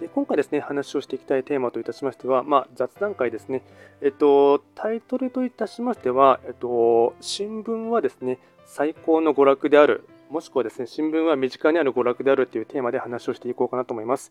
で今回ですね、話をしていきたいテーマといたしましては、まあ、雑談会ですね。えっと、タイトルといたしましては、えっと、新聞はですね、最高の娯楽であるもしくはですね、新聞は身近にある娯楽であるというテーマで話をしていこうかなと思います。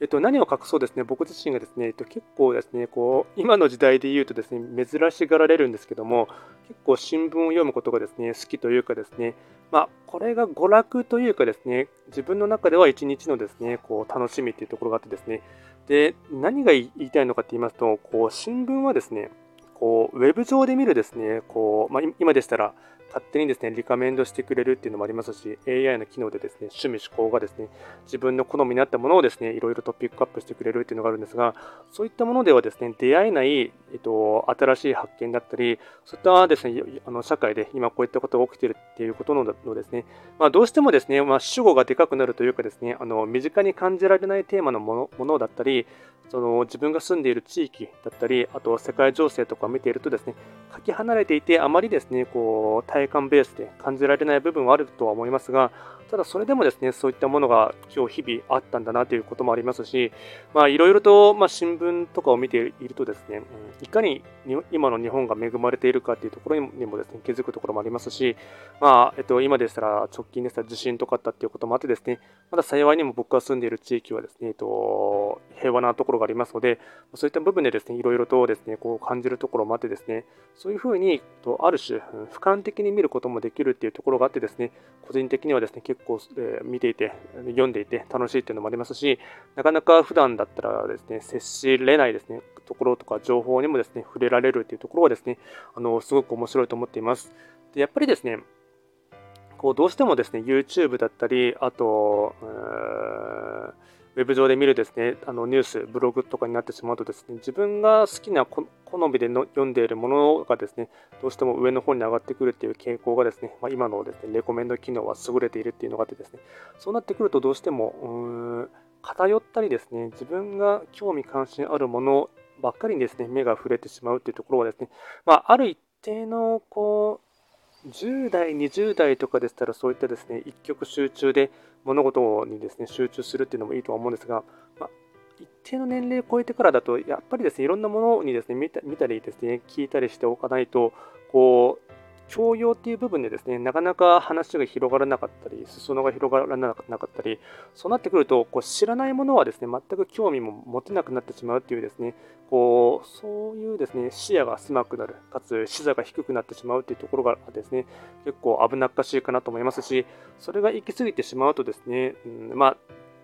えっと、何を隠そうですね、僕自身がですね、えっと、結構ですね、こう、今の時代で言うとですね、珍しがられるんですけども、結構新聞を読むことがですね、好きというかですね、まあ、これが娯楽というかですね、自分の中では一日のですね、こう、楽しみっていうところがあってですね、で、何が言いたいのかって言いますと、こう、新聞はですね、こう、ウェブ上で見るですね、こう、まあ、今でしたら、勝手にですね、リカメンドしてくれるっていうのもありますし、AI の機能でですね、趣味思考がですね、自分の好みに合ったものをですね、いろいろとピックアップしてくれるっていうのがあるんですが、そういったものではですね、出会えない、えっと、新しい発見だったり、そういったですね、あの社会で今こういったことが起きているっていうことのですね、まあ、どうしてもですね、まあ、主語がでかくなるというかですね、あの身近に感じられないテーマのものものだったり、その自分が住んでいる地域だったり、あとは世界情勢とかを見ているとですね、かけ離れていて、あまりですね、こう、体感ベースで感じられない部分はあるとは思いますが、ただそれでもですね、そういったものが今日日々あったんだなということもありますし、まあいろいろと、まあ、新聞とかを見ているとですね、いかに今の日本が恵まれているかというところにもですね、気づくところもありますし、まあ、えっと、今でしたら直近でしたら地震とかあったっていうこともあってですね、まだ幸いにも僕が住んでいる地域はですね、えっと、平和なところがありますので、そういった部分でですね、いろいろとですね、こう感じるところもあってですね、そういうふうに、ある種、俯瞰的に見ることもできるっていうところがあってですね、個人的にはですね、結構、えー、見ていて、読んでいて楽しいっていうのもありますし、なかなか普段だったらですね、接しれないですね、ところとか情報にもですね、触れられるっていうところはですね、あの、すごく面白いと思っています。でやっぱりですね、こうどうしてもですね、YouTube だったり、あと、ウェブ上で見るですね、あのニュース、ブログとかになってしまうとですね、自分が好きな好みでの読んでいるものがですね、どうしても上の方に上がってくるっていう傾向がですね、まあ、今のですね、レコメンド機能は優れているっていうのがあってですね、そうなってくるとどうしても、うーん、偏ったりですね、自分が興味関心あるものばっかりにですね、目が触れてしまうっていうところはですね、まあ、ある一定のこう10代、20代とかでしたら、そういったですね、一極集中で物事にですね、集中するっていうのもいいとは思うんですが、まあ、一定の年齢を超えてからだと、やっぱりですね、いろんなものにですね、見た見たりですね、聞いたりしておかないと、こう、教養っていう部分でですね、なかなか話が広がらなかったり、裾野が広がらなかったり、そうなってくると、こう知らないものはですね、全く興味も持てなくなってしまうっていうですね、こう、そういうですね、視野が狭くなる、かつ視座が低くなってしまうっていうところがですね、結構危なっかしいかなと思いますし、それが行き過ぎてしまうとですね、うん、まあ、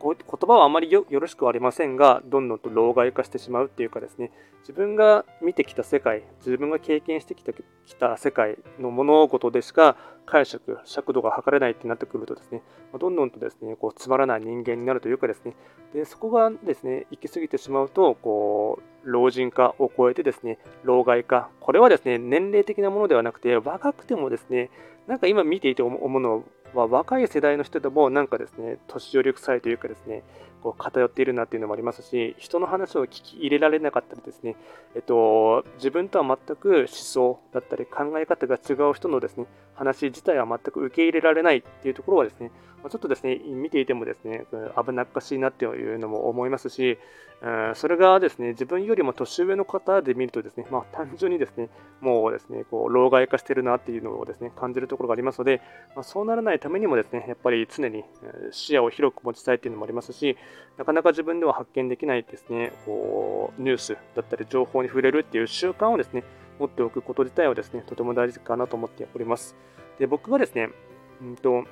言葉はあまりよろしくはありませんが、どんどんと老害化してしまうっていうかですね、自分が見てきた世界、自分が経験してきたきた世界の物事でしか解釈、尺度が測れないってなってくるとですね、どんどんとですね、こうつまらない人間になるというかですね、でそこがですね、行き過ぎてしまうと、こう、老人化を超えてですね、老害化、これはですね、年齢的なものではなくて、若くてもですね、なんか今見ていて思うのは若い世代の人でもなんかですね、年寄り臭いというかですね、こう偏っているなっていうのもありますし、人の話を聞き入れられなかったりですね、えっと、自分とは全く思想だったり考え方が違う人のですね、話自体は全く受け入れられないっていうところはですね、ちょっとですね、見ていてもですね、危なっかしいなっていうのも思いますし、それがですね、自分よりも年上の方で見るとですね、まあ、単純にですね、もうですね、こう、老害化してるなっていうのをですね、感じるところがありますので、まあ、そうならないためにもですね、やっぱり常に視野を広く持ちたいっていうのもありますし、なかなか自分では発見できないですね、こう、ニュースだったり情報に触れるっていう習慣をですね、持っておくこと自体はですね、とても大事かなと思っております。で、僕がですね、うんと、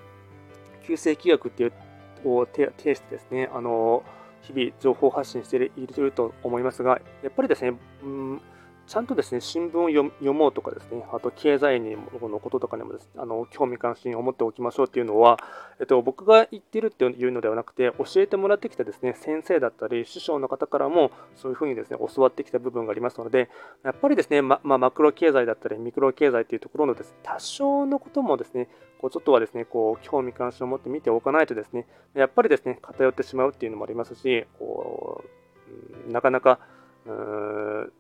急性気学っていうを提してですね、あの、日々情報発信していると思いますが、やっぱりですね、うんちゃんとですね、新聞を読もうとかですね、あと経済にのこととかにもです、ね、あの興味関心を持っておきましょうっていうのは、えっと、僕が言ってるっていうのではなくて、教えてもらってきたですね、先生だったり、師匠の方からもそういうふうにですね、教わってきた部分がありますので、やっぱりですね、ま、まあ、マクロ経済だったり、ミクロ経済っていうところのです、ね、多少のこともですね、こうちょっとはですね、こう興味関心を持って見ておかないとですね、やっぱりですね、偏ってしまうっていうのもありますし、こうなかなか、うー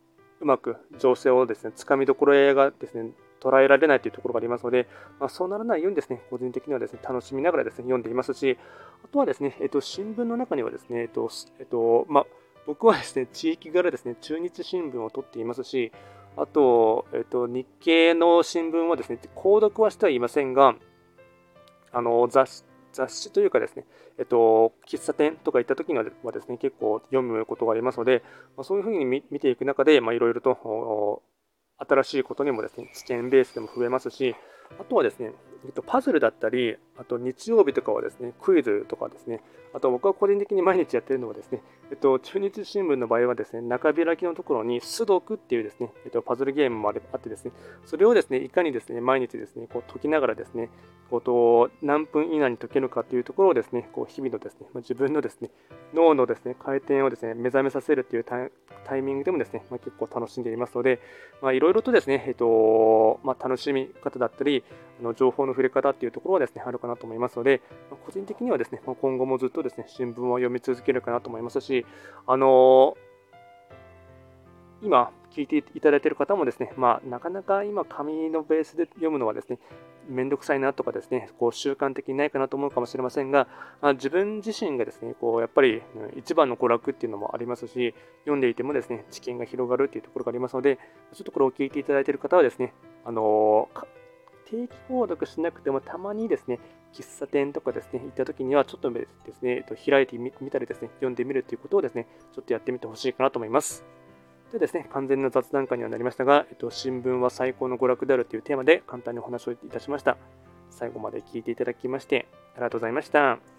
うまく情勢をですね、つかみどころがですね、捉えられないというところがありますので、まあ、そうならないようにですね、個人的にはですね、楽しみながらですね、読んでいますし、あとはですね、えっと、新聞の中にはですね、えっと、えっと、まあ、僕はですね、地域柄ですね、中日新聞を取っていますし、あと、えっと、日経の新聞はですね、購読はしてはいませんが、あの雑雑誌というかですね、えっと、喫茶店とか行った時にはですね、結構読むことがありますので、まあ、そういうふうに見ていく中で、いろいろと新しいことにもですね、知見ベースでも増えますし、あとはですね、パズルだったり、あと日曜日とかはですね、クイズとかですね、あと僕は個人的に毎日やってるのはですね、えっと、中日新聞の場合はですね、中開きのところに、スドクっていうですね、えっと、パズルゲームもあってですね、それをですね、いかにですね、毎日ですね、こう解きながらですね、こうと何分以内に解けるかというところをですね、こう日々のですね、まあ、自分のですね、脳のですね、回転をですね、目覚めさせるというタイミングでもですね、まあ、結構楽しんでいますので、いろいろとですね、えっと、まあ、楽しみ方だったり、あの情報の触れ方っていうところはですね、あるかなと思いますので、ま、個人的にはですね、ま、今後もずっとですね、新聞を読み続けるかなと思いますし、あのー、今、聞いていただいている方もですね、まあ、なかなか今、紙のベースで読むのはですね、めんどくさいなとかですね、こう習慣的にないかなと思うかもしれませんが、まあ、自分自身がですね、こうやっぱり、一番の娯楽っていうのもありますし、読んでいてもですね、知見が広がるっていうところがありますので、ちょっとこれを聞いていただいている方はですね、あのー、定期購読しなくてもたまにですね、喫茶店とかですね、行った時にはちょっとですね、開いてみたりですね、読んでみるということをですね、ちょっとやってみてほしいかなと思います。でですね、完全な雑談会にはなりましたが、えっと、新聞は最高の娯楽であるというテーマで簡単にお話をいたしました。最後まで聞いていただきまして、ありがとうございました。